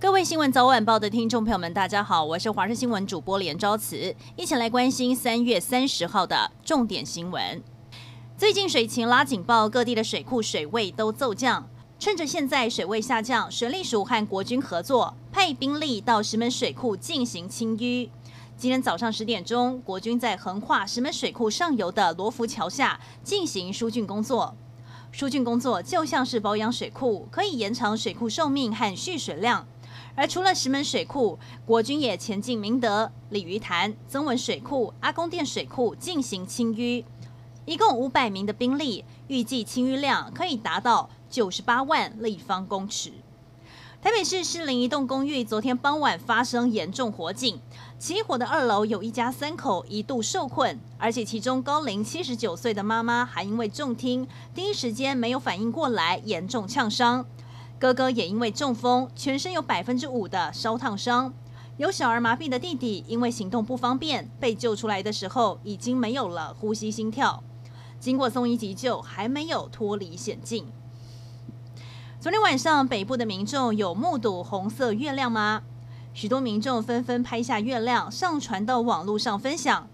各位新闻早晚报的听众朋友们，大家好，我是华视新闻主播连昭慈，一起来关心三月三十号的重点新闻。最近水情拉警报，各地的水库水位都骤降。趁着现在水位下降，水利署和国军合作，派兵力到石门水库进行清淤。今天早上十点钟，国军在横跨石门水库上游的罗浮桥下进行疏浚工作。疏浚工作就像是保养水库，可以延长水库寿命和蓄水量。而除了石门水库，国军也前进明德、鲤鱼潭、曾文水库、阿公店水库进行清淤，一共五百名的兵力，预计清淤量可以达到九十八万立方公尺。台北市士林一栋公寓昨天傍晚发生严重火警，起火的二楼有一家三口一度受困，而且其中高龄七十九岁的妈妈还因为重听，第一时间没有反应过来，严重呛伤。哥哥也因为中风，全身有百分之五的烧烫伤。有小儿麻痹的弟弟因为行动不方便，被救出来的时候已经没有了呼吸心跳，经过送医急救，还没有脱离险境。昨天晚上，北部的民众有目睹红色月亮吗？许多民众纷纷拍下月亮，上传到网络上分享。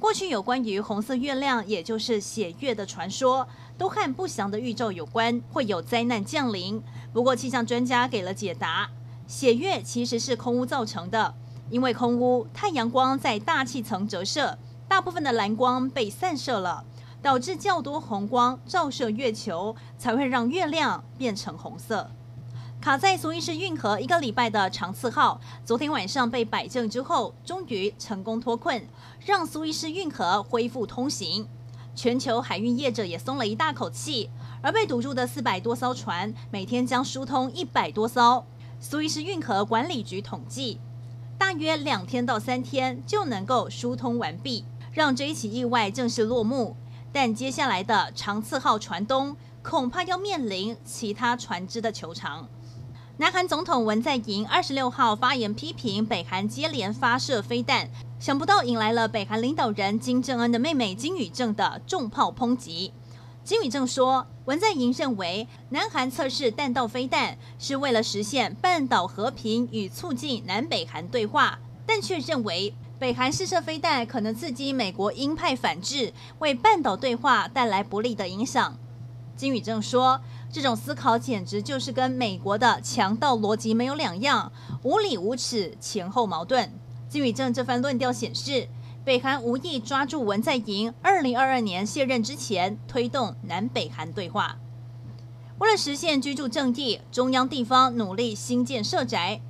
过去有关于红色月亮，也就是血月的传说，都和不祥的预兆有关，会有灾难降临。不过气象专家给了解答：血月其实是空污造成的，因为空污，太阳光在大气层折射，大部分的蓝光被散射了。导致较多红光照射月球，才会让月亮变成红色。卡在苏伊士运河一个礼拜的长赐号，昨天晚上被摆正之后，终于成功脱困，让苏伊士运河恢复通行。全球海运业者也松了一大口气，而被堵住的四百多艘船，每天将疏通一百多艘。苏伊士运河管理局统计，大约两天到三天就能够疏通完毕，让这一起意外正式落幕。但接下来的长赐号船东恐怕要面临其他船只的求偿。南韩总统文在寅二十六号发言批评北韩接连发射飞弹，想不到引来了北韩领导人金正恩的妹妹金宇正的重炮抨击。金宇正说，文在寅认为南韩测试弹道飞弹是为了实现半岛和平与促进南北韩对话，但却认为。北韩试射飞弹可能刺激美国鹰派反制，为半岛对话带来不利的影响。金宇正说：“这种思考简直就是跟美国的强盗逻辑没有两样，无理无耻，前后矛盾。”金宇正这番论调显示，北韩无意抓住文在寅二零二二年卸任之前推动南北韩对话。为了实现居住正义，中央地方努力兴建社宅。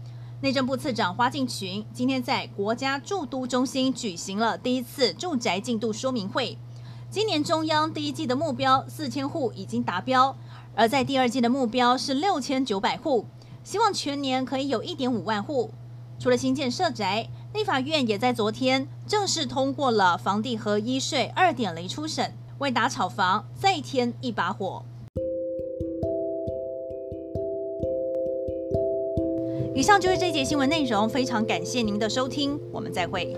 内政部次长花敬群今天在国家住都中心举行了第一次住宅进度说明会。今年中央第一季的目标四千户已经达标，而在第二季的目标是六千九百户，希望全年可以有一点五万户。除了新建社宅，立法院也在昨天正式通过了房地合一税二点零初审，为打炒房再添一把火。以上就是这节新闻内容，非常感谢您的收听，我们再会。